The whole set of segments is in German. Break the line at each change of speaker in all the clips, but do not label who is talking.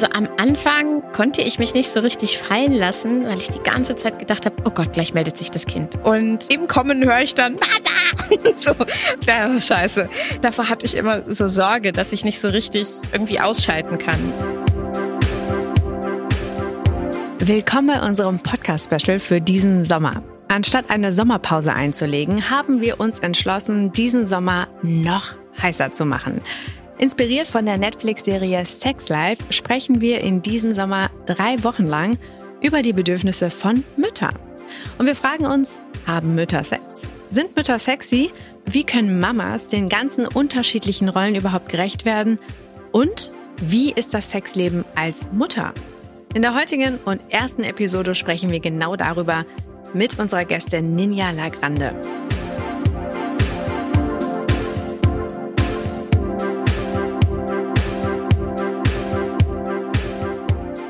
Also am Anfang konnte ich mich nicht so richtig fallen lassen, weil ich die ganze Zeit gedacht habe, oh Gott, gleich meldet sich das Kind. Und im Kommen höre ich dann, Mama! so, ja, scheiße. Davor hatte ich immer so Sorge, dass ich nicht so richtig irgendwie ausschalten kann.
Willkommen bei unserem Podcast-Special für diesen Sommer. Anstatt eine Sommerpause einzulegen, haben wir uns entschlossen, diesen Sommer noch heißer zu machen. Inspiriert von der Netflix-Serie Sex Life sprechen wir in diesem Sommer drei Wochen lang über die Bedürfnisse von Müttern. Und wir fragen uns, haben Mütter Sex? Sind Mütter sexy? Wie können Mamas den ganzen unterschiedlichen Rollen überhaupt gerecht werden? Und wie ist das Sexleben als Mutter? In der heutigen und ersten Episode sprechen wir genau darüber mit unserer Gästin Ninja Lagrande.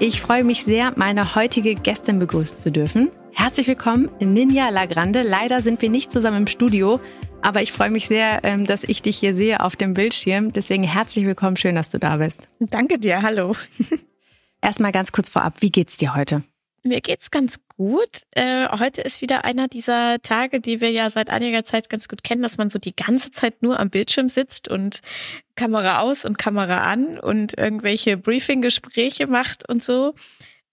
Ich freue mich sehr, meine heutige Gästin begrüßen zu dürfen. Herzlich willkommen, Ninja Lagrande. Leider sind wir nicht zusammen im Studio, aber ich freue mich sehr, ähm, dass ich dich hier sehe auf dem Bildschirm. Deswegen herzlich willkommen, schön, dass du da bist.
Danke dir, hallo.
Erstmal ganz kurz vorab, wie geht's dir heute?
Mir geht's ganz gut. Äh, heute ist wieder einer dieser Tage, die wir ja seit einiger Zeit ganz gut kennen, dass man so die ganze Zeit nur am Bildschirm sitzt und Kamera aus und Kamera an und irgendwelche Briefing-Gespräche macht und so.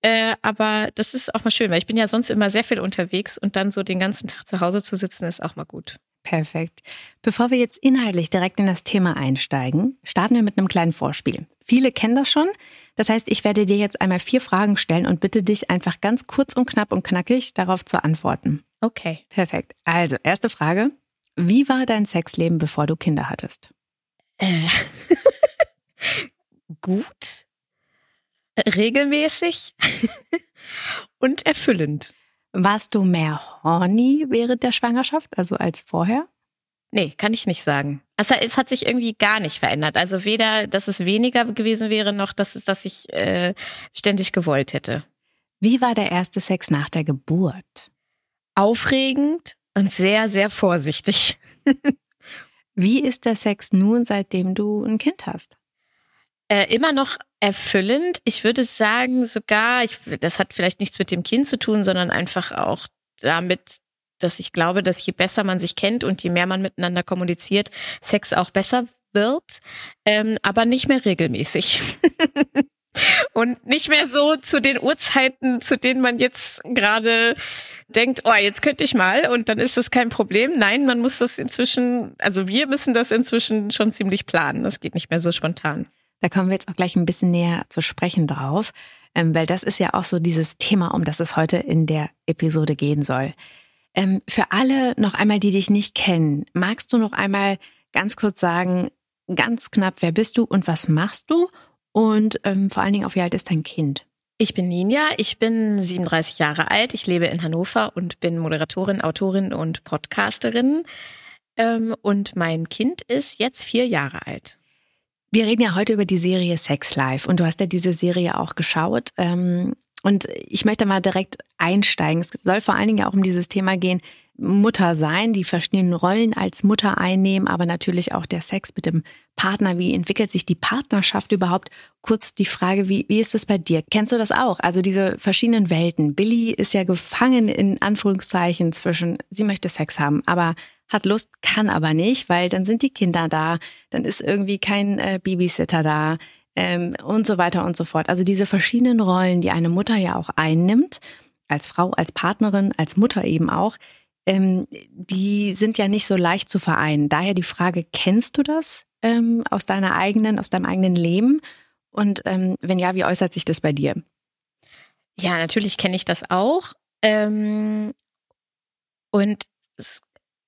Äh, aber das ist auch mal schön, weil ich bin ja sonst immer sehr viel unterwegs und dann so den ganzen Tag zu Hause zu sitzen, ist auch mal gut.
Perfekt. Bevor wir jetzt inhaltlich direkt in das Thema einsteigen, starten wir mit einem kleinen Vorspiel. Viele kennen das schon. Das heißt, ich werde dir jetzt einmal vier Fragen stellen und bitte dich einfach ganz kurz und knapp und knackig darauf zu antworten.
Okay.
Perfekt. Also, erste Frage. Wie war dein Sexleben, bevor du Kinder hattest?
Äh. gut, regelmäßig und erfüllend.
Warst du mehr horny während der Schwangerschaft, also als vorher?
Nee, kann ich nicht sagen. Also es hat sich irgendwie gar nicht verändert. Also weder, dass es weniger gewesen wäre, noch dass es, dass ich äh, ständig gewollt hätte.
Wie war der erste Sex nach der Geburt?
Aufregend und sehr, sehr vorsichtig.
Wie ist der Sex nun, seitdem du ein Kind hast?
Äh, immer noch erfüllend. Ich würde sagen, sogar, ich, das hat vielleicht nichts mit dem Kind zu tun, sondern einfach auch damit, dass ich glaube, dass je besser man sich kennt und je mehr man miteinander kommuniziert, Sex auch besser wird, ähm, aber nicht mehr regelmäßig. und nicht mehr so zu den Uhrzeiten, zu denen man jetzt gerade denkt, oh, jetzt könnte ich mal und dann ist das kein Problem. Nein, man muss das inzwischen, also wir müssen das inzwischen schon ziemlich planen. Das geht nicht mehr so spontan.
Da kommen wir jetzt auch gleich ein bisschen näher zu sprechen drauf, ähm, weil das ist ja auch so dieses Thema, um das es heute in der Episode gehen soll. Ähm, für alle noch einmal, die dich nicht kennen, magst du noch einmal ganz kurz sagen, ganz knapp, wer bist du und was machst du? Und ähm, vor allen Dingen, auf wie alt ist dein Kind?
Ich bin Ninja, ich bin 37 Jahre alt, ich lebe in Hannover und bin Moderatorin, Autorin und Podcasterin. Ähm, und mein Kind ist jetzt vier Jahre alt.
Wir reden ja heute über die Serie Sex Life und du hast ja diese Serie auch geschaut. Ähm, und ich möchte mal direkt einsteigen. Es soll vor allen Dingen ja auch um dieses Thema gehen, Mutter sein, die verschiedenen Rollen als Mutter einnehmen, aber natürlich auch der Sex mit dem Partner. Wie entwickelt sich die Partnerschaft überhaupt? Kurz die Frage, wie, wie ist es bei dir? Kennst du das auch? Also diese verschiedenen Welten. Billy ist ja gefangen in Anführungszeichen zwischen, sie möchte Sex haben, aber hat Lust, kann aber nicht, weil dann sind die Kinder da, dann ist irgendwie kein äh, Babysitter da ähm, und so weiter und so fort. Also diese verschiedenen Rollen, die eine Mutter ja auch einnimmt, als Frau, als Partnerin, als Mutter eben auch, ähm, die sind ja nicht so leicht zu vereinen. Daher die Frage, kennst du das ähm, aus deiner eigenen, aus deinem eigenen Leben? Und ähm, wenn ja, wie äußert sich das bei dir?
Ja, natürlich kenne ich das auch. Ähm, und es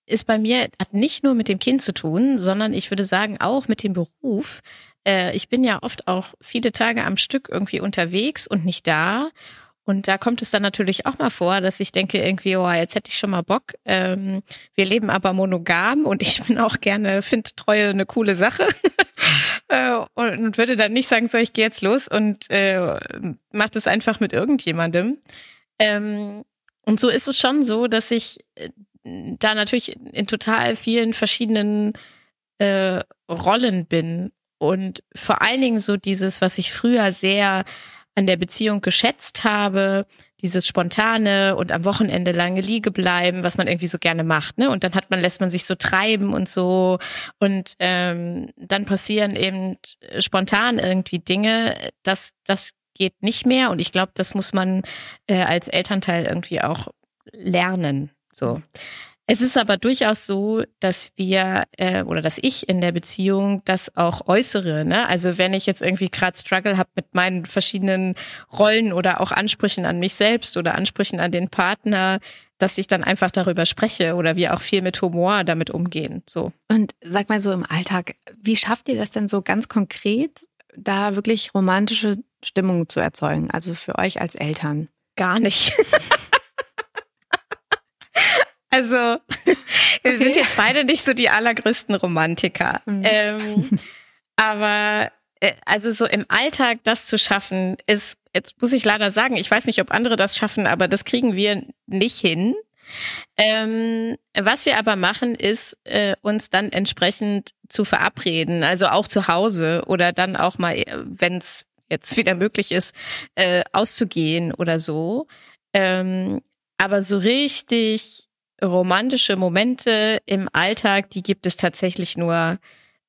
ist bei mir, hat nicht nur mit dem Kind zu tun, sondern ich würde sagen auch mit dem Beruf. Äh, ich bin ja oft auch viele Tage am Stück irgendwie unterwegs und nicht da. Und da kommt es dann natürlich auch mal vor, dass ich denke irgendwie, oh, jetzt hätte ich schon mal Bock. Ähm, wir leben aber monogam und ich bin auch gerne, finde Treue eine coole Sache. äh, und würde dann nicht sagen, so, ich gehe jetzt los und äh, mach das einfach mit irgendjemandem. Ähm, und so ist es schon so, dass ich äh, da natürlich in total vielen verschiedenen äh, Rollen bin und vor allen Dingen so dieses, was ich früher sehr an der Beziehung geschätzt habe, dieses spontane und am Wochenende lange liege bleiben, was man irgendwie so gerne macht, ne? Und dann hat man lässt man sich so treiben und so und ähm, dann passieren eben spontan irgendwie Dinge. Das das geht nicht mehr und ich glaube, das muss man äh, als Elternteil irgendwie auch lernen. So. Es ist aber durchaus so, dass wir äh, oder dass ich in der Beziehung das auch äußere. Ne? Also wenn ich jetzt irgendwie gerade Struggle habe mit meinen verschiedenen Rollen oder auch Ansprüchen an mich selbst oder Ansprüchen an den Partner, dass ich dann einfach darüber spreche oder wir auch viel mit Humor damit umgehen. So.
Und sag mal so im Alltag, wie schafft ihr das denn so ganz konkret, da wirklich romantische Stimmung zu erzeugen? Also für euch als Eltern?
Gar nicht. Also, wir okay. sind jetzt beide nicht so die allergrößten Romantiker. Mhm. Ähm, aber äh, also so im Alltag das zu schaffen, ist, jetzt muss ich leider sagen, ich weiß nicht, ob andere das schaffen, aber das kriegen wir nicht hin. Ähm, was wir aber machen, ist äh, uns dann entsprechend zu verabreden, also auch zu Hause oder dann auch mal, äh, wenn es jetzt wieder möglich ist, äh, auszugehen oder so. Ähm, aber so richtig romantische Momente im Alltag, die gibt es tatsächlich nur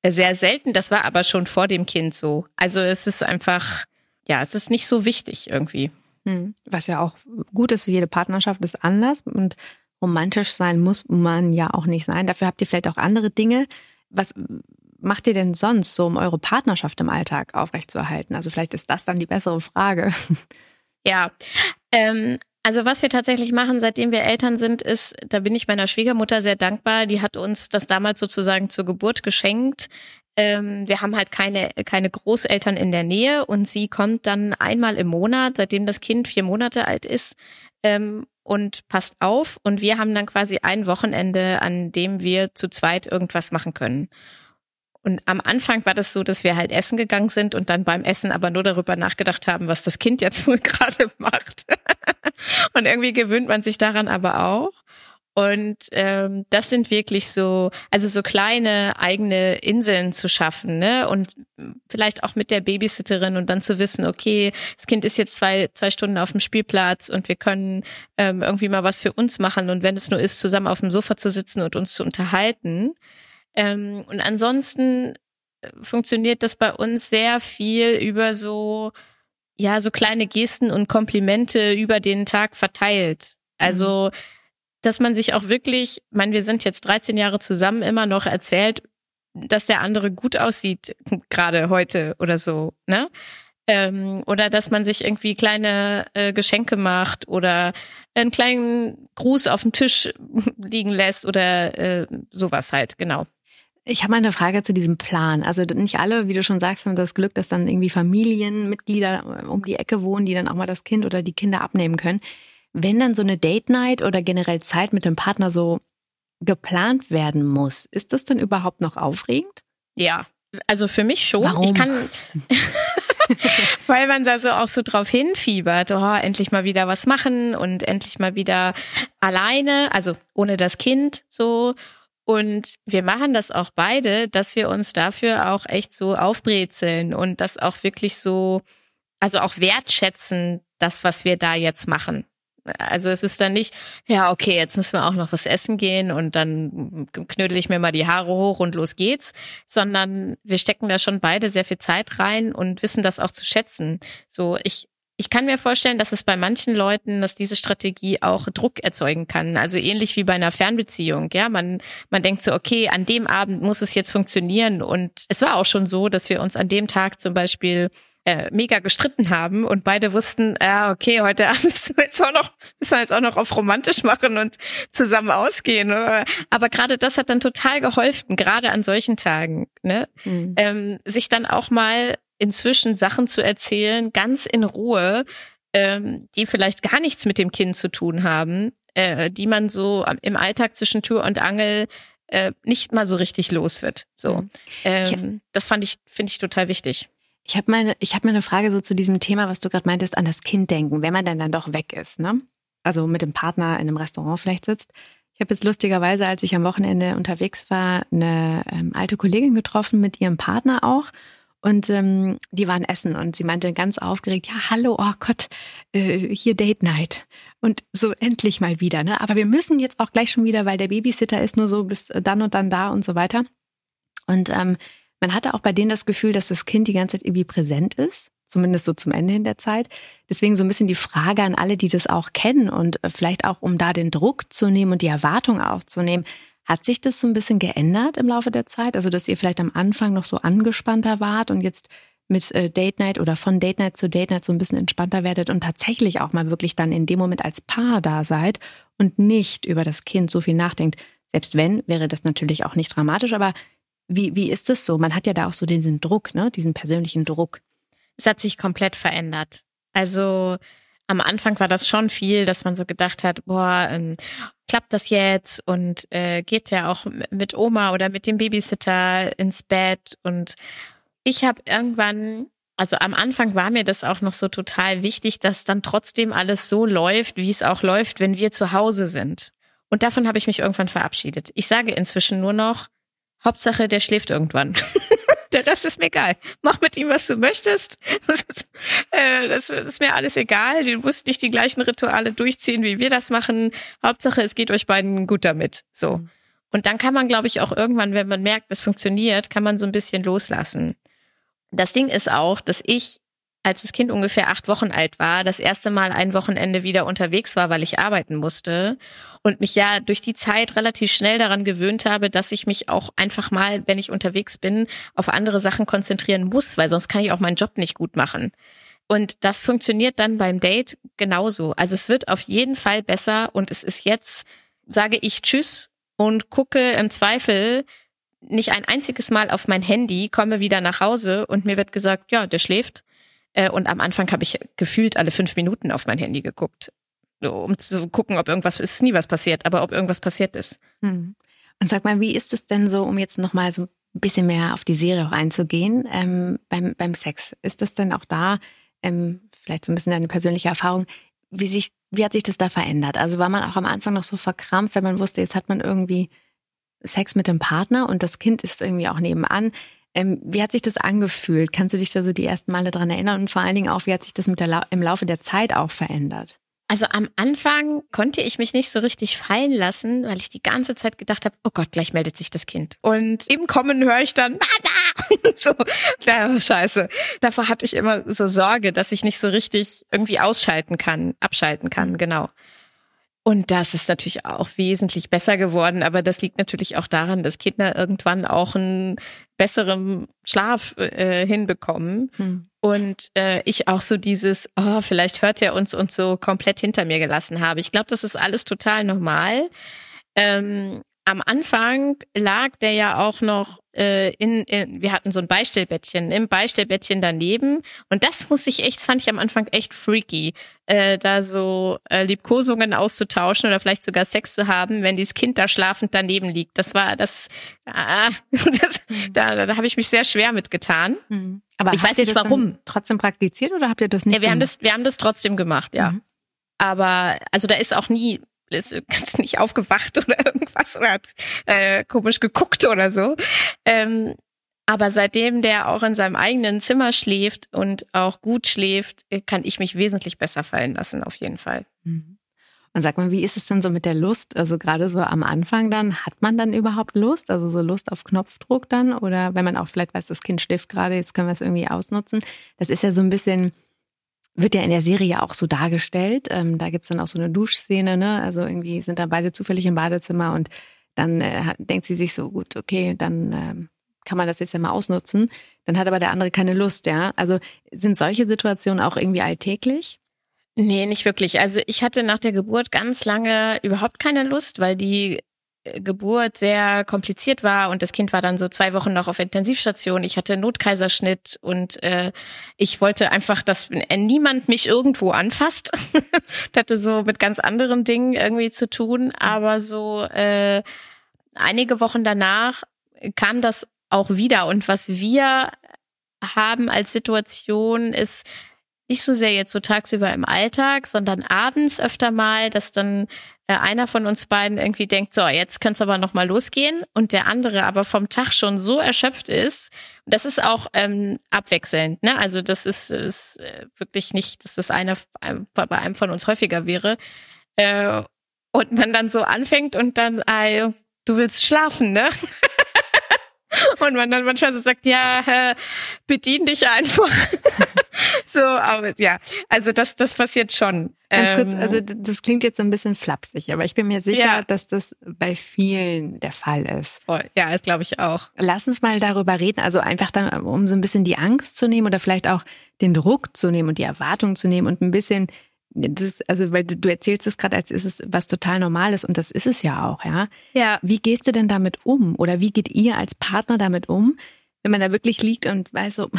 äh, sehr selten. Das war aber schon vor dem Kind so. Also es ist einfach, ja, es ist nicht so wichtig irgendwie.
Hm. Was ja auch gut ist, jede Partnerschaft ist anders und romantisch sein muss man ja auch nicht sein. Dafür habt ihr vielleicht auch andere Dinge. Was macht ihr denn sonst so, um eure Partnerschaft im Alltag aufrechtzuerhalten? Also vielleicht ist das dann die bessere Frage.
Ja, ähm, also was wir tatsächlich machen, seitdem wir Eltern sind, ist, da bin ich meiner Schwiegermutter sehr dankbar. Die hat uns das damals sozusagen zur Geburt geschenkt. Ähm, wir haben halt keine, keine Großeltern in der Nähe und sie kommt dann einmal im Monat, seitdem das Kind vier Monate alt ist, ähm, und passt auf. Und wir haben dann quasi ein Wochenende, an dem wir zu zweit irgendwas machen können. Und am Anfang war das so, dass wir halt essen gegangen sind und dann beim Essen aber nur darüber nachgedacht haben, was das Kind jetzt wohl gerade macht. und irgendwie gewöhnt man sich daran aber auch. Und ähm, das sind wirklich so, also so kleine eigene Inseln zu schaffen, ne? Und vielleicht auch mit der Babysitterin und dann zu wissen, okay, das Kind ist jetzt zwei, zwei Stunden auf dem Spielplatz und wir können ähm, irgendwie mal was für uns machen. Und wenn es nur ist, zusammen auf dem Sofa zu sitzen und uns zu unterhalten. Ähm, und ansonsten äh, funktioniert das bei uns sehr viel über so, ja, so kleine Gesten und Komplimente über den Tag verteilt. Also, mhm. dass man sich auch wirklich, ich meine, wir sind jetzt 13 Jahre zusammen, immer noch erzählt, dass der andere gut aussieht, gerade heute oder so, ne? Ähm, oder dass man sich irgendwie kleine äh, Geschenke macht oder einen kleinen Gruß auf dem Tisch liegen lässt oder äh, sowas halt, genau.
Ich habe mal eine Frage zu diesem Plan. Also nicht alle, wie du schon sagst, haben das Glück, dass dann irgendwie Familienmitglieder äh, um die Ecke wohnen, die dann auch mal das Kind oder die Kinder abnehmen können. Wenn dann so eine Date Night oder generell Zeit mit dem Partner so geplant werden muss, ist das denn überhaupt noch aufregend?
Ja, also für mich schon.
Warum?
Ich kann, weil man da so auch so drauf hinfiebert, oh, endlich mal wieder was machen und endlich mal wieder alleine, also ohne das Kind so und wir machen das auch beide, dass wir uns dafür auch echt so aufbrezeln und das auch wirklich so, also auch wertschätzen, das, was wir da jetzt machen. Also es ist dann nicht, ja, okay, jetzt müssen wir auch noch was essen gehen und dann knödel ich mir mal die Haare hoch und los geht's, sondern wir stecken da schon beide sehr viel Zeit rein und wissen das auch zu schätzen. So, ich ich kann mir vorstellen, dass es bei manchen Leuten, dass diese Strategie auch Druck erzeugen kann. Also ähnlich wie bei einer Fernbeziehung. Ja, man, man denkt so, okay, an dem Abend muss es jetzt funktionieren. Und es war auch schon so, dass wir uns an dem Tag zum Beispiel äh, mega gestritten haben und beide wussten, ja, okay, heute Abend müssen wir jetzt auch noch, müssen wir jetzt auch noch auf romantisch machen und zusammen ausgehen. Aber gerade das hat dann total geholfen, gerade an solchen Tagen, ne? Mhm. Ähm, sich dann auch mal inzwischen Sachen zu erzählen, ganz in Ruhe, ähm, die vielleicht gar nichts mit dem Kind zu tun haben, äh, die man so im Alltag zwischen Tür und Angel äh, nicht mal so richtig los wird. So, mhm. ähm, das fand ich finde ich total wichtig.
Ich habe meine, ich habe eine Frage so zu diesem Thema, was du gerade meintest, an das Kind denken, wenn man dann dann doch weg ist, ne? Also mit dem Partner in einem Restaurant vielleicht sitzt. Ich habe jetzt lustigerweise, als ich am Wochenende unterwegs war, eine ähm, alte Kollegin getroffen mit ihrem Partner auch. Und ähm, die waren essen und sie meinte ganz aufgeregt, ja, hallo, oh Gott, äh, hier Date Night. Und so endlich mal wieder, ne? Aber wir müssen jetzt auch gleich schon wieder, weil der Babysitter ist nur so bis dann und dann da und so weiter. Und ähm, man hatte auch bei denen das Gefühl, dass das Kind die ganze Zeit irgendwie präsent ist, zumindest so zum Ende hin der Zeit. Deswegen so ein bisschen die Frage an alle, die das auch kennen und äh, vielleicht auch, um da den Druck zu nehmen und die Erwartung auch zu nehmen. Hat sich das so ein bisschen geändert im Laufe der Zeit? Also, dass ihr vielleicht am Anfang noch so angespannter wart und jetzt mit äh, Date Night oder von Date Night zu Date Night so ein bisschen entspannter werdet und tatsächlich auch mal wirklich dann in dem Moment als Paar da seid und nicht über das Kind so viel nachdenkt. Selbst wenn, wäre das natürlich auch nicht dramatisch, aber wie, wie ist das so? Man hat ja da auch so diesen Druck, ne? diesen persönlichen Druck.
Es hat sich komplett verändert. Also am Anfang war das schon viel, dass man so gedacht hat, boah, ähm, klappt das jetzt und äh, geht ja auch mit Oma oder mit dem Babysitter ins Bett und ich habe irgendwann also am Anfang war mir das auch noch so total wichtig, dass dann trotzdem alles so läuft, wie es auch läuft, wenn wir zu Hause sind. Und davon habe ich mich irgendwann verabschiedet. Ich sage inzwischen nur noch, Hauptsache, der schläft irgendwann. der Rest ist mir egal. Mach mit ihm, was du möchtest. Das ist, äh, das ist mir alles egal. Du musst nicht die gleichen Rituale durchziehen, wie wir das machen. Hauptsache, es geht euch beiden gut damit. So. Mhm. Und dann kann man, glaube ich, auch irgendwann, wenn man merkt, es funktioniert, kann man so ein bisschen loslassen. Das Ding ist auch, dass ich als das Kind ungefähr acht Wochen alt war, das erste Mal ein Wochenende wieder unterwegs war, weil ich arbeiten musste und mich ja durch die Zeit relativ schnell daran gewöhnt habe, dass ich mich auch einfach mal, wenn ich unterwegs bin, auf andere Sachen konzentrieren muss, weil sonst kann ich auch meinen Job nicht gut machen. Und das funktioniert dann beim Date genauso. Also es wird auf jeden Fall besser und es ist jetzt, sage ich Tschüss und gucke im Zweifel nicht ein einziges Mal auf mein Handy, komme wieder nach Hause und mir wird gesagt, ja, der schläft und am Anfang habe ich gefühlt alle fünf Minuten auf mein Handy geguckt, um zu gucken, ob irgendwas ist. Nie was passiert, aber ob irgendwas passiert ist.
Hm. Und sag mal, wie ist es denn so, um jetzt nochmal so ein bisschen mehr auf die Serie auch einzugehen, ähm, beim, beim Sex? Ist das denn auch da, ähm, vielleicht so ein bisschen deine persönliche Erfahrung, wie, sich, wie hat sich das da verändert? Also war man auch am Anfang noch so verkrampft, wenn man wusste, jetzt hat man irgendwie Sex mit dem Partner und das Kind ist irgendwie auch nebenan. Ähm, wie hat sich das angefühlt? Kannst du dich da so die ersten Male dran erinnern? Und vor allen Dingen auch, wie hat sich das mit der La im Laufe der Zeit auch verändert?
Also am Anfang konnte ich mich nicht so richtig fallen lassen, weil ich die ganze Zeit gedacht habe, oh Gott, gleich meldet sich das Kind. Und im Kommen höre ich dann, Mama! so, ja, scheiße. Davor hatte ich immer so Sorge, dass ich nicht so richtig irgendwie ausschalten kann, abschalten kann, genau. Und das ist natürlich auch wesentlich besser geworden, aber das liegt natürlich auch daran, dass Kinder irgendwann auch einen besseren Schlaf äh, hinbekommen. Hm. Und äh, ich auch so dieses, oh, vielleicht hört er uns und so komplett hinter mir gelassen habe. Ich glaube, das ist alles total normal. Ähm, am Anfang lag der ja auch noch äh, in, in, wir hatten so ein Beistellbettchen, im Beistellbettchen daneben. Und das muss ich echt, fand ich am Anfang echt freaky, äh, da so äh, Liebkosungen auszutauschen oder vielleicht sogar Sex zu haben, wenn dieses Kind da schlafend daneben liegt. Das war das, ah, das da, da habe ich mich sehr schwer mitgetan.
Mhm. Aber ich weiß nicht warum. Trotzdem praktiziert oder habt ihr das nicht?
Ja, wir gemacht? haben das, wir haben das trotzdem gemacht, ja. Mhm. Aber also da ist auch nie ist ganz nicht aufgewacht oder irgendwas oder hat äh, komisch geguckt oder so. Ähm, aber seitdem der auch in seinem eigenen Zimmer schläft und auch gut schläft, kann ich mich wesentlich besser fallen lassen, auf jeden Fall.
Mhm. Und sag mal, wie ist es denn so mit der Lust? Also gerade so am Anfang dann, hat man dann überhaupt Lust? Also so Lust auf Knopfdruck dann? Oder wenn man auch vielleicht weiß, das Kind schläft gerade, jetzt können wir es irgendwie ausnutzen. Das ist ja so ein bisschen, wird ja in der Serie auch so dargestellt. Ähm, da gibt's dann auch so eine Duschszene, ne? Also irgendwie sind da beide zufällig im Badezimmer und dann äh, denkt sie sich so, gut, okay, dann ähm, kann man das jetzt ja mal ausnutzen. Dann hat aber der andere keine Lust, ja. Also sind solche Situationen auch irgendwie alltäglich?
Nee, nicht wirklich. Also ich hatte nach der Geburt ganz lange überhaupt keine Lust, weil die Geburt sehr kompliziert war und das Kind war dann so zwei Wochen noch auf Intensivstation. Ich hatte Notkaiserschnitt und äh, ich wollte einfach, dass niemand mich irgendwo anfasst. das hatte so mit ganz anderen Dingen irgendwie zu tun. Aber so äh, einige Wochen danach kam das auch wieder. Und was wir haben als Situation ist, nicht so sehr jetzt so tagsüber im Alltag, sondern abends öfter mal, dass dann einer von uns beiden irgendwie denkt, so, jetzt könnte es aber noch mal losgehen und der andere aber vom Tag schon so erschöpft ist. Das ist auch ähm, abwechselnd, ne? Also das ist, ist äh, wirklich nicht, dass das einer bei einem von uns häufiger wäre. Äh, und man dann so anfängt und dann, ah, du willst schlafen, ne? Und man dann manchmal so sagt, ja, äh, bedien dich einfach. so, aber ja, also das, das passiert schon.
Ganz kurz, ähm, also das klingt jetzt so ein bisschen flapsig, aber ich bin mir sicher, ja. dass das bei vielen der Fall ist.
Voll. Ja, das glaube ich auch.
Lass uns mal darüber reden, also einfach dann, um so ein bisschen die Angst zu nehmen oder vielleicht auch den Druck zu nehmen und die Erwartung zu nehmen und ein bisschen das, also, weil du erzählst es gerade, als ist es was total Normales und das ist es ja auch, ja.
Ja.
Wie gehst du denn damit um? Oder wie geht ihr als Partner damit um, wenn man da wirklich liegt und weiß so,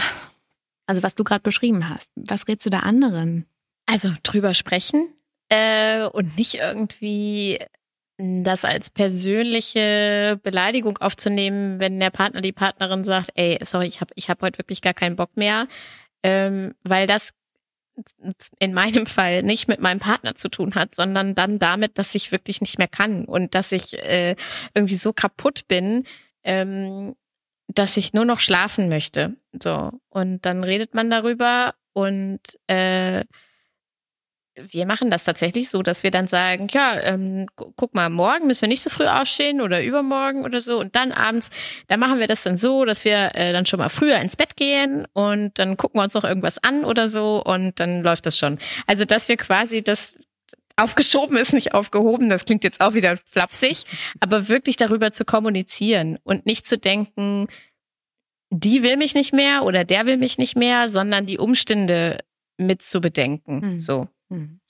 also was du gerade beschrieben hast, was rätst du da anderen?
Also drüber sprechen äh, und nicht irgendwie das als persönliche Beleidigung aufzunehmen, wenn der Partner, die Partnerin sagt, ey, sorry, ich habe ich hab heute wirklich gar keinen Bock mehr, ähm, weil das in meinem Fall nicht mit meinem Partner zu tun hat, sondern dann damit, dass ich wirklich nicht mehr kann und dass ich äh, irgendwie so kaputt bin, ähm, dass ich nur noch schlafen möchte. So und dann redet man darüber und äh, wir machen das tatsächlich so, dass wir dann sagen, ja, ähm, guck mal, morgen müssen wir nicht so früh aufstehen oder übermorgen oder so. Und dann abends, da machen wir das dann so, dass wir äh, dann schon mal früher ins Bett gehen und dann gucken wir uns noch irgendwas an oder so und dann läuft das schon. Also, dass wir quasi das aufgeschoben ist, nicht aufgehoben, das klingt jetzt auch wieder flapsig, aber wirklich darüber zu kommunizieren und nicht zu denken, die will mich nicht mehr oder der will mich nicht mehr, sondern die Umstände mit zu bedenken. Hm. So. Hm.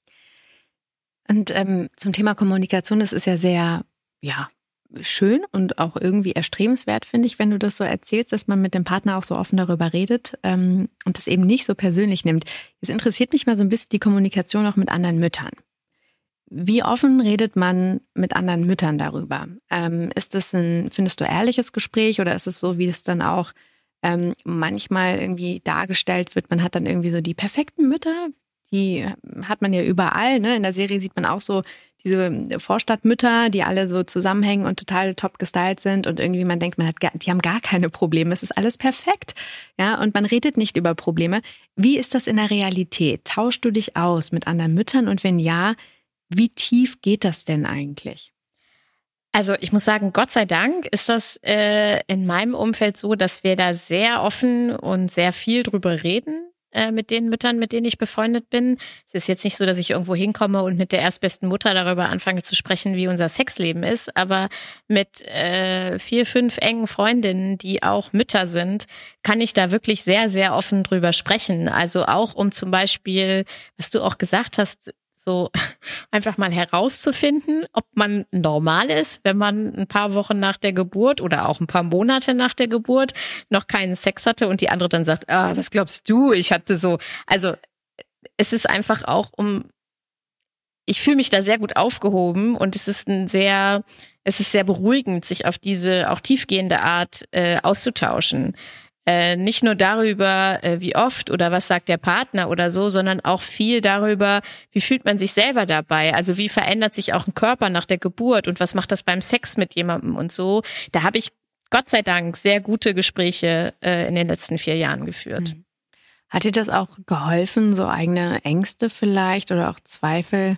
Und ähm, zum Thema Kommunikation, das ist ja sehr, ja, schön und auch irgendwie erstrebenswert, finde ich, wenn du das so erzählst, dass man mit dem Partner auch so offen darüber redet ähm, und das eben nicht so persönlich nimmt. Es interessiert mich mal so ein bisschen die Kommunikation auch mit anderen Müttern. Wie offen redet man mit anderen Müttern darüber? Ähm, ist das ein, findest du, ehrliches Gespräch oder ist es so, wie es dann auch ähm, manchmal irgendwie dargestellt wird, man hat dann irgendwie so die perfekten Mütter, die hat man ja überall. Ne? In der Serie sieht man auch so diese Vorstadtmütter, die alle so zusammenhängen und total top gestylt sind und irgendwie man denkt, man hat, gar, die haben gar keine Probleme. Es ist alles perfekt. Ja, und man redet nicht über Probleme. Wie ist das in der Realität? Tauschst du dich aus mit anderen Müttern und wenn ja, wie tief geht das denn eigentlich?
Also ich muss sagen, Gott sei Dank ist das äh, in meinem Umfeld so, dass wir da sehr offen und sehr viel drüber reden äh, mit den Müttern, mit denen ich befreundet bin. Es ist jetzt nicht so, dass ich irgendwo hinkomme und mit der erstbesten Mutter darüber anfange zu sprechen, wie unser Sexleben ist, aber mit äh, vier, fünf engen Freundinnen, die auch Mütter sind, kann ich da wirklich sehr, sehr offen drüber sprechen. Also auch um zum Beispiel, was du auch gesagt hast, so einfach mal herauszufinden, ob man normal ist, wenn man ein paar Wochen nach der Geburt oder auch ein paar Monate nach der Geburt noch keinen Sex hatte und die andere dann sagt, ah, was glaubst du, ich hatte so, also es ist einfach auch um, ich fühle mich da sehr gut aufgehoben und es ist ein sehr, es ist sehr beruhigend, sich auf diese auch tiefgehende Art äh, auszutauschen. Äh, nicht nur darüber, äh, wie oft oder was sagt der Partner oder so, sondern auch viel darüber, wie fühlt man sich selber dabei. Also wie verändert sich auch ein Körper nach der Geburt und was macht das beim Sex mit jemandem und so. Da habe ich Gott sei Dank sehr gute Gespräche äh, in den letzten vier Jahren geführt. Mhm.
Hat dir das auch geholfen, so eigene Ängste vielleicht oder auch Zweifel,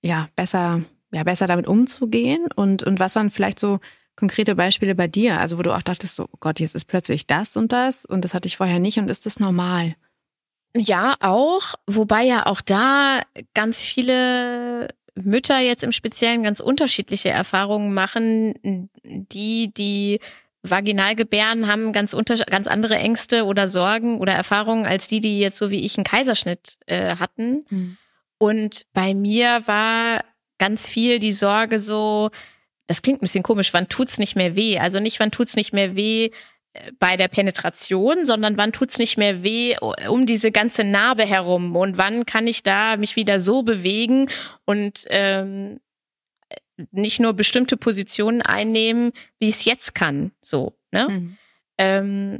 ja, besser, ja, besser damit umzugehen? Und, und was waren vielleicht so konkrete Beispiele bei dir? Also wo du auch dachtest, so, oh Gott, jetzt ist plötzlich das und das und das hatte ich vorher nicht und ist das normal?
Ja, auch. Wobei ja auch da ganz viele Mütter jetzt im Speziellen ganz unterschiedliche Erfahrungen machen. Die, die vaginal gebären, haben ganz, unter, ganz andere Ängste oder Sorgen oder Erfahrungen als die, die jetzt so wie ich einen Kaiserschnitt äh, hatten. Mhm. Und bei mir war ganz viel die Sorge so, das klingt ein bisschen komisch, wann tut's nicht mehr weh? Also nicht, wann tut's nicht mehr weh äh, bei der Penetration, sondern wann tut's nicht mehr weh um diese ganze Narbe herum und wann kann ich da mich wieder so bewegen und ähm, nicht nur bestimmte Positionen einnehmen, wie ich es jetzt kann, so. Ne? Mhm. Ähm,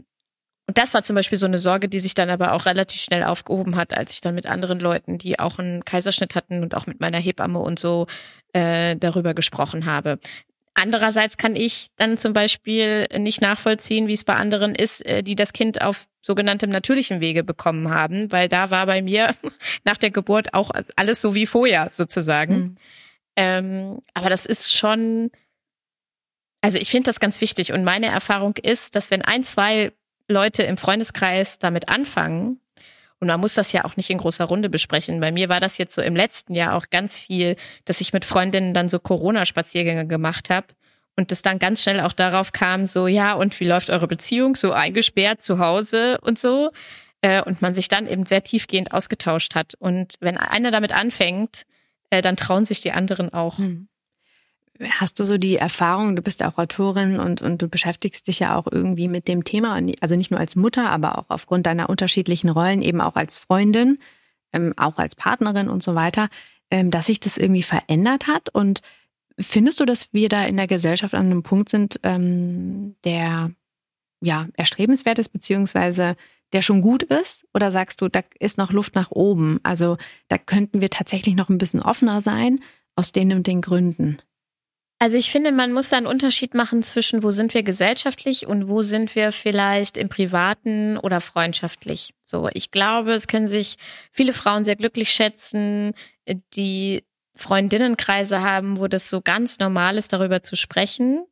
Und das war zum Beispiel so eine Sorge, die sich dann aber auch relativ schnell aufgehoben hat, als ich dann mit anderen Leuten, die auch einen Kaiserschnitt hatten und auch mit meiner Hebamme und so äh, darüber gesprochen habe. Andererseits kann ich dann zum Beispiel nicht nachvollziehen, wie es bei anderen ist, äh, die das Kind auf sogenanntem natürlichen Wege bekommen haben, weil da war bei mir nach der Geburt auch alles so wie vorher sozusagen. Mhm. Ähm, aber das ist schon, also ich finde das ganz wichtig und meine Erfahrung ist, dass wenn ein, zwei Leute im Freundeskreis damit anfangen, und man muss das ja auch nicht in großer Runde besprechen. Bei mir war das jetzt so im letzten Jahr auch ganz viel, dass ich mit Freundinnen dann so Corona-Spaziergänge gemacht habe und das dann ganz schnell auch darauf kam, so ja, und wie läuft eure Beziehung, so eingesperrt zu Hause und so. Äh, und man sich dann eben sehr tiefgehend ausgetauscht hat. Und wenn einer damit anfängt, äh, dann trauen sich die anderen auch. Hm.
Hast du so die Erfahrung, du bist auch Autorin und, und du beschäftigst dich ja auch irgendwie mit dem Thema, also nicht nur als Mutter, aber auch aufgrund deiner unterschiedlichen Rollen, eben auch als Freundin, ähm, auch als Partnerin und so weiter, ähm, dass sich das irgendwie verändert hat? Und findest du, dass wir da in der Gesellschaft an einem Punkt sind, ähm, der ja erstrebenswert ist, beziehungsweise der schon gut ist? Oder sagst du, da ist noch Luft nach oben? Also da könnten wir tatsächlich noch ein bisschen offener sein, aus den und den Gründen.
Also ich finde, man muss da einen Unterschied machen zwischen, wo sind wir gesellschaftlich und wo sind wir vielleicht im privaten oder freundschaftlich. So, ich glaube, es können sich viele Frauen sehr glücklich schätzen, die Freundinnenkreise haben, wo das so ganz normal ist, darüber zu sprechen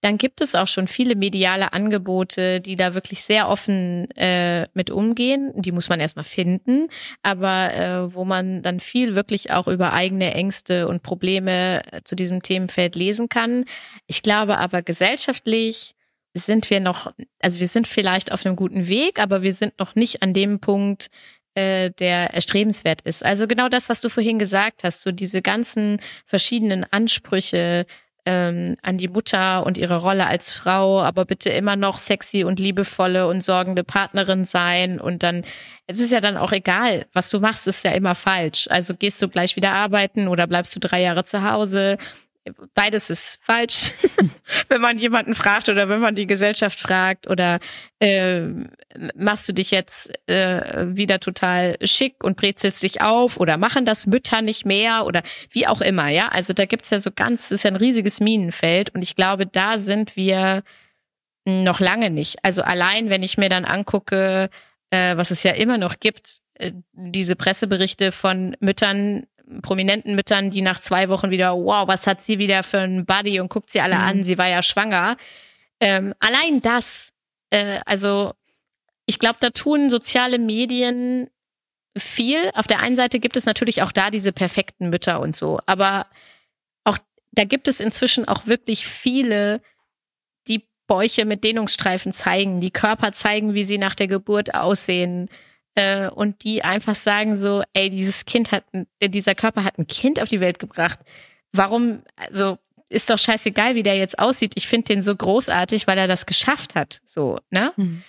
dann gibt es auch schon viele mediale Angebote, die da wirklich sehr offen äh, mit umgehen. Die muss man erstmal finden, aber äh, wo man dann viel wirklich auch über eigene Ängste und Probleme äh, zu diesem Themenfeld lesen kann. Ich glaube aber gesellschaftlich sind wir noch, also wir sind vielleicht auf einem guten Weg, aber wir sind noch nicht an dem Punkt, äh, der erstrebenswert ist. Also genau das, was du vorhin gesagt hast, so diese ganzen verschiedenen Ansprüche, ähm, an die Mutter und ihre Rolle als Frau, aber bitte immer noch sexy und liebevolle und sorgende Partnerin sein und dann, es ist ja dann auch egal, was du machst, ist ja immer falsch. Also gehst du gleich wieder arbeiten oder bleibst du drei Jahre zu Hause beides ist falsch, wenn man jemanden fragt oder wenn man die Gesellschaft fragt oder äh, machst du dich jetzt äh, wieder total schick und brezelst dich auf oder machen das Mütter nicht mehr oder wie auch immer, ja. Also da gibt's ja so ganz, das ist ja ein riesiges Minenfeld und ich glaube, da sind wir noch lange nicht. Also allein, wenn ich mir dann angucke, äh, was es ja immer noch gibt, äh, diese Presseberichte von Müttern, prominenten Müttern, die nach zwei Wochen wieder, wow, was hat sie wieder für ein Buddy und guckt sie alle mhm. an, sie war ja schwanger. Ähm, allein das, äh, also ich glaube, da tun soziale Medien viel. Auf der einen Seite gibt es natürlich auch da diese perfekten Mütter und so, aber auch da gibt es inzwischen auch wirklich viele, die Bäuche mit Dehnungsstreifen zeigen, die Körper zeigen, wie sie nach der Geburt aussehen, äh, und die einfach sagen so, ey, dieses Kind hat, dieser Körper hat ein Kind auf die Welt gebracht. Warum, also ist doch scheißegal, wie der jetzt aussieht. Ich finde den so großartig, weil er das geschafft hat. So, ne? Mhm.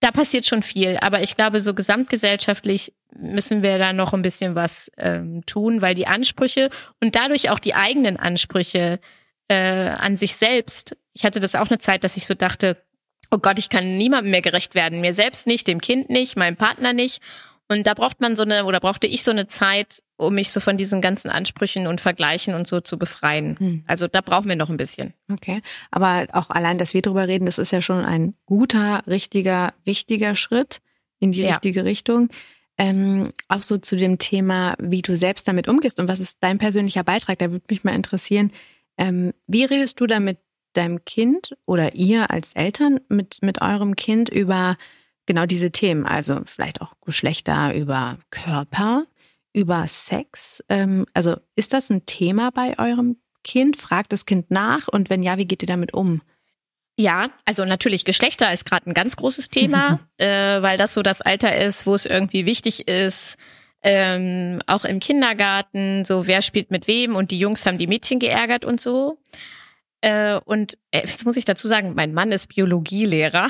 Da passiert schon viel, aber ich glaube, so gesamtgesellschaftlich müssen wir da noch ein bisschen was ähm, tun, weil die Ansprüche und dadurch auch die eigenen Ansprüche äh, an sich selbst. Ich hatte das auch eine Zeit, dass ich so dachte, oh Gott, ich kann niemandem mehr gerecht werden, mir selbst nicht, dem Kind nicht, meinem Partner nicht. Und da braucht man so eine, oder brauchte ich so eine Zeit, um mich so von diesen ganzen Ansprüchen und Vergleichen und so zu befreien. Hm. Also da brauchen wir noch ein bisschen.
Okay. Aber auch allein, dass wir drüber reden, das ist ja schon ein guter, richtiger, wichtiger Schritt in die ja. richtige Richtung. Ähm, auch so zu dem Thema, wie du selbst damit umgehst und was ist dein persönlicher Beitrag, da würde mich mal interessieren. Ähm, wie redest du damit deinem Kind oder ihr als Eltern mit, mit eurem Kind über genau diese Themen, also vielleicht auch Geschlechter, über Körper, über Sex. Ähm, also ist das ein Thema bei eurem Kind? Fragt das Kind nach und wenn ja, wie geht ihr damit um?
Ja, also natürlich Geschlechter ist gerade ein ganz großes Thema, äh, weil das so das Alter ist, wo es irgendwie wichtig ist, ähm, auch im Kindergarten, so wer spielt mit wem und die Jungs haben die Mädchen geärgert und so. Äh, und äh, jetzt muss ich dazu sagen, mein Mann ist Biologielehrer.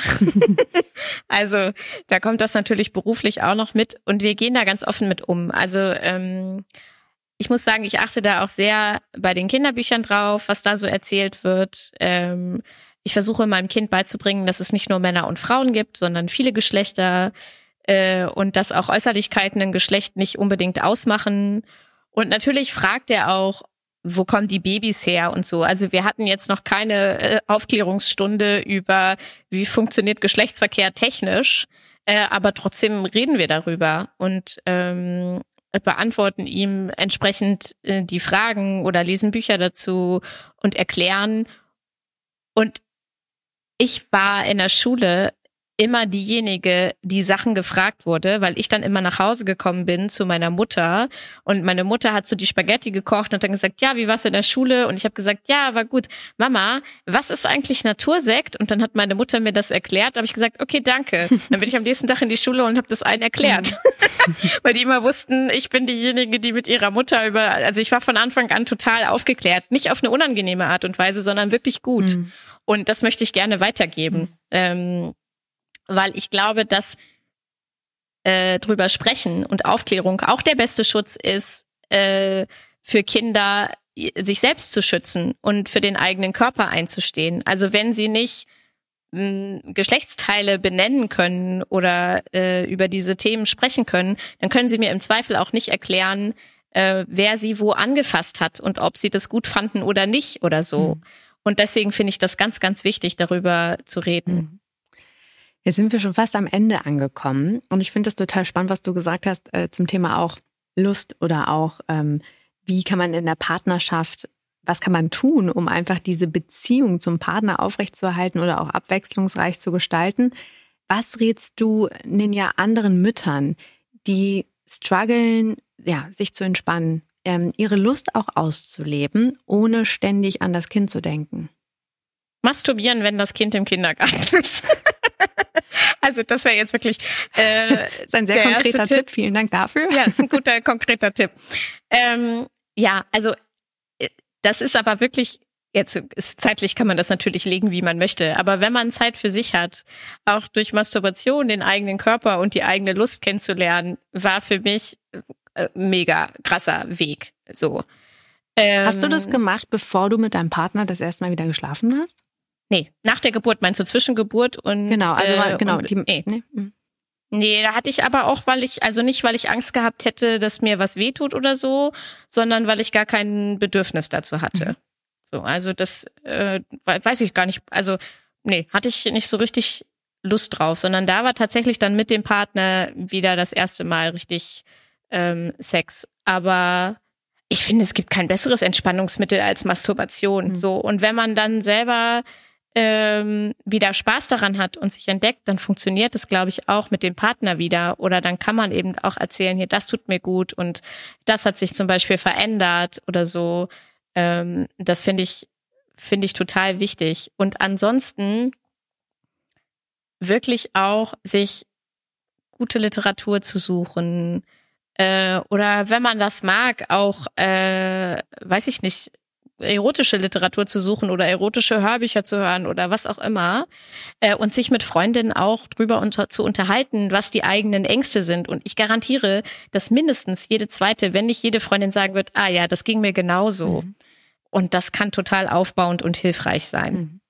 also da kommt das natürlich beruflich auch noch mit und wir gehen da ganz offen mit um. Also ähm, ich muss sagen, ich achte da auch sehr bei den Kinderbüchern drauf, was da so erzählt wird. Ähm, ich versuche meinem Kind beizubringen, dass es nicht nur Männer und Frauen gibt, sondern viele Geschlechter äh, und dass auch Äußerlichkeiten ein Geschlecht nicht unbedingt ausmachen. Und natürlich fragt er auch, wo kommen die Babys her und so. Also wir hatten jetzt noch keine äh, Aufklärungsstunde über, wie funktioniert Geschlechtsverkehr technisch, äh, aber trotzdem reden wir darüber und ähm, beantworten ihm entsprechend äh, die Fragen oder lesen Bücher dazu und erklären. Und ich war in der Schule immer diejenige, die Sachen gefragt wurde, weil ich dann immer nach Hause gekommen bin zu meiner Mutter und meine Mutter hat so die Spaghetti gekocht und dann gesagt, ja, wie war's in der Schule? Und ich habe gesagt, ja, war gut. Mama, was ist eigentlich Natursekt? Und dann hat meine Mutter mir das erklärt, habe ich gesagt, okay, danke. Dann bin ich am nächsten Tag in die Schule und habe das allen erklärt, weil die immer wussten, ich bin diejenige, die mit ihrer Mutter über, also ich war von Anfang an total aufgeklärt, nicht auf eine unangenehme Art und Weise, sondern wirklich gut. Mhm. Und das möchte ich gerne weitergeben. Mhm. Ähm, weil ich glaube, dass äh, drüber sprechen und Aufklärung auch der beste Schutz ist äh, für Kinder, sich selbst zu schützen und für den eigenen Körper einzustehen. Also wenn sie nicht mh, Geschlechtsteile benennen können oder äh, über diese Themen sprechen können, dann können sie mir im Zweifel auch nicht erklären, äh, wer sie wo angefasst hat und ob sie das gut fanden oder nicht oder so. Mhm. Und deswegen finde ich das ganz, ganz wichtig, darüber zu reden. Mhm.
Jetzt sind wir schon fast am Ende angekommen und ich finde es total spannend, was du gesagt hast äh, zum Thema auch Lust oder auch, ähm, wie kann man in der Partnerschaft, was kann man tun, um einfach diese Beziehung zum Partner aufrechtzuerhalten oder auch abwechslungsreich zu gestalten. Was rätst du Ninja anderen Müttern, die strugglen, ja, sich zu entspannen, ähm, ihre Lust auch auszuleben, ohne ständig an das Kind zu denken?
Masturbieren, wenn das Kind im Kindergarten ist. Also das wäre jetzt wirklich
äh, das ist ein sehr konkreter Tipp. Tipp. Vielen Dank dafür.
Ja, ist ein guter konkreter Tipp. Ähm, ja, also äh, das ist aber wirklich jetzt ist, zeitlich kann man das natürlich legen, wie man möchte. Aber wenn man Zeit für sich hat, auch durch Masturbation den eigenen Körper und die eigene Lust kennenzulernen, war für mich äh, mega krasser Weg. So.
Ähm, hast du das ähm, gemacht, bevor du mit deinem Partner das erste Mal wieder geschlafen hast?
Nee, nach der Geburt meinst du Zwischengeburt und
Genau, also
äh,
genau,
und,
die,
nee. Nee. Mhm. nee, da hatte ich aber auch, weil ich also nicht, weil ich Angst gehabt hätte, dass mir was wehtut oder so, sondern weil ich gar kein Bedürfnis dazu hatte. Mhm. So, also das äh, weiß ich gar nicht, also nee, hatte ich nicht so richtig Lust drauf, sondern da war tatsächlich dann mit dem Partner wieder das erste Mal richtig ähm, Sex, aber ich finde, es gibt kein besseres Entspannungsmittel als Masturbation. Mhm. So und wenn man dann selber ähm, wieder Spaß daran hat und sich entdeckt, dann funktioniert es, glaube ich, auch mit dem Partner wieder. Oder dann kann man eben auch erzählen, hier, das tut mir gut und das hat sich zum Beispiel verändert oder so. Ähm, das finde ich, finde ich total wichtig. Und ansonsten wirklich auch sich gute Literatur zu suchen. Äh, oder wenn man das mag, auch, äh, weiß ich nicht, erotische Literatur zu suchen oder erotische Hörbücher zu hören oder was auch immer äh, und sich mit Freundinnen auch drüber unter, zu unterhalten, was die eigenen Ängste sind. Und ich garantiere, dass mindestens jede zweite, wenn nicht jede Freundin sagen wird, ah ja, das ging mir genauso. Mhm. Und das kann total aufbauend und hilfreich sein. Mhm.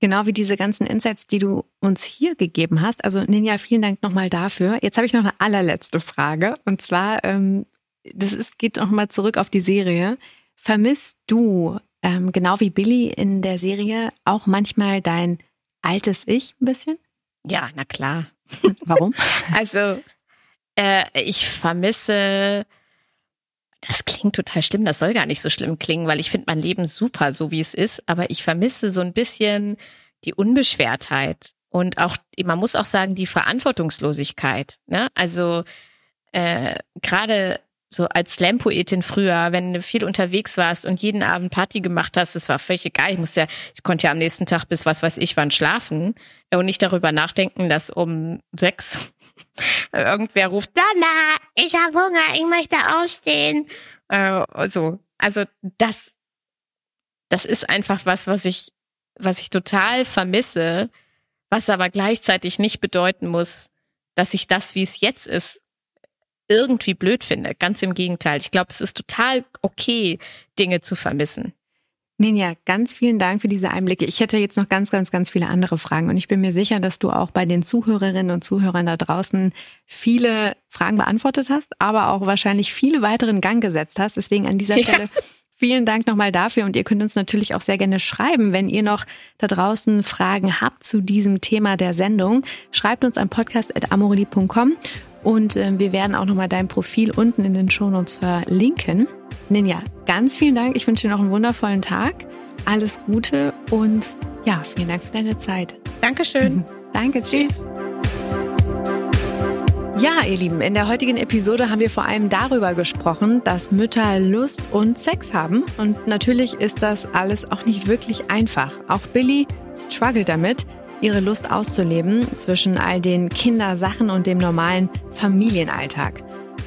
Genau wie diese ganzen Insights, die du uns hier gegeben hast. Also Ninja, vielen Dank nochmal dafür. Jetzt habe ich noch eine allerletzte Frage. Und zwar, ähm, das ist, geht nochmal zurück auf die Serie. Vermisst du, ähm, genau wie Billy in der Serie, auch manchmal dein altes Ich ein bisschen?
Ja, na klar.
Warum?
also, äh, ich vermisse. Das klingt total schlimm, das soll gar nicht so schlimm klingen, weil ich finde mein Leben super, so wie es ist, aber ich vermisse so ein bisschen die Unbeschwertheit und auch, man muss auch sagen, die Verantwortungslosigkeit. Ne? Also äh, gerade so als Slam-Poetin früher, wenn du viel unterwegs warst und jeden Abend Party gemacht hast, das war völlig egal. Ich musste ja, ich konnte ja am nächsten Tag bis was weiß ich wann schlafen und nicht darüber nachdenken, dass um sechs irgendwer ruft, Donna, ich habe Hunger, ich möchte aufstehen. Äh, so, also das, das ist einfach was, was ich, was ich total vermisse, was aber gleichzeitig nicht bedeuten muss, dass ich das, wie es jetzt ist, irgendwie blöd finde. Ganz im Gegenteil. Ich glaube, es ist total okay, Dinge zu vermissen.
Ninja, ganz vielen Dank für diese Einblicke. Ich hätte jetzt noch ganz, ganz, ganz viele andere Fragen und ich bin mir sicher, dass du auch bei den Zuhörerinnen und Zuhörern da draußen viele Fragen beantwortet hast, aber auch wahrscheinlich viele weitere in Gang gesetzt hast. Deswegen an dieser Stelle ja. Vielen Dank nochmal dafür und ihr könnt uns natürlich auch sehr gerne schreiben, wenn ihr noch da draußen Fragen habt zu diesem Thema der Sendung. Schreibt uns an podcast.amoreli.com und äh, wir werden auch nochmal dein Profil unten in den Shownotes verlinken. Ninja, ganz vielen Dank. Ich wünsche dir noch einen wundervollen Tag. Alles Gute und ja, vielen Dank für deine Zeit.
Dankeschön.
Danke, tschüss. Ja, ihr Lieben, in der heutigen Episode haben wir vor allem darüber gesprochen, dass Mütter Lust und Sex haben. Und natürlich ist das alles auch nicht wirklich einfach. Auch Billy struggelt damit, ihre Lust auszuleben zwischen all den Kindersachen und dem normalen Familienalltag.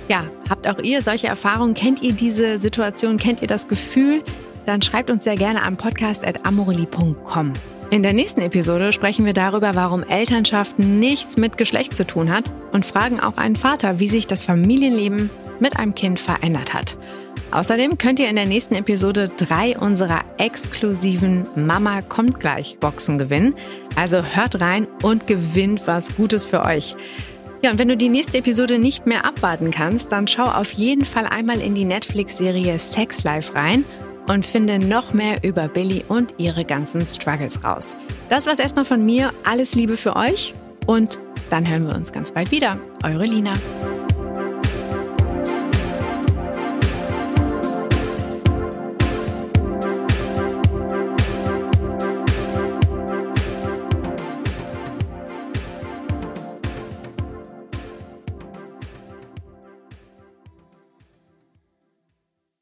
Ja, habt auch ihr solche Erfahrungen? Kennt ihr diese Situation? Kennt ihr das Gefühl? Dann schreibt uns sehr gerne am podcast.amoreli.com. In der nächsten Episode sprechen wir darüber, warum Elternschaft nichts mit Geschlecht zu tun hat und fragen auch einen Vater, wie sich das Familienleben mit einem Kind verändert hat. Außerdem könnt ihr in der nächsten Episode drei unserer exklusiven Mama kommt gleich Boxen gewinnen. Also hört rein und gewinnt was Gutes für euch. Ja, und wenn du die nächste Episode nicht mehr abwarten kannst, dann schau auf jeden Fall einmal in die Netflix-Serie Sex Life rein und finde noch mehr über Billy und ihre ganzen Struggles raus. Das war's erstmal von mir. Alles Liebe für euch und dann hören wir uns ganz bald wieder. Eure Lina.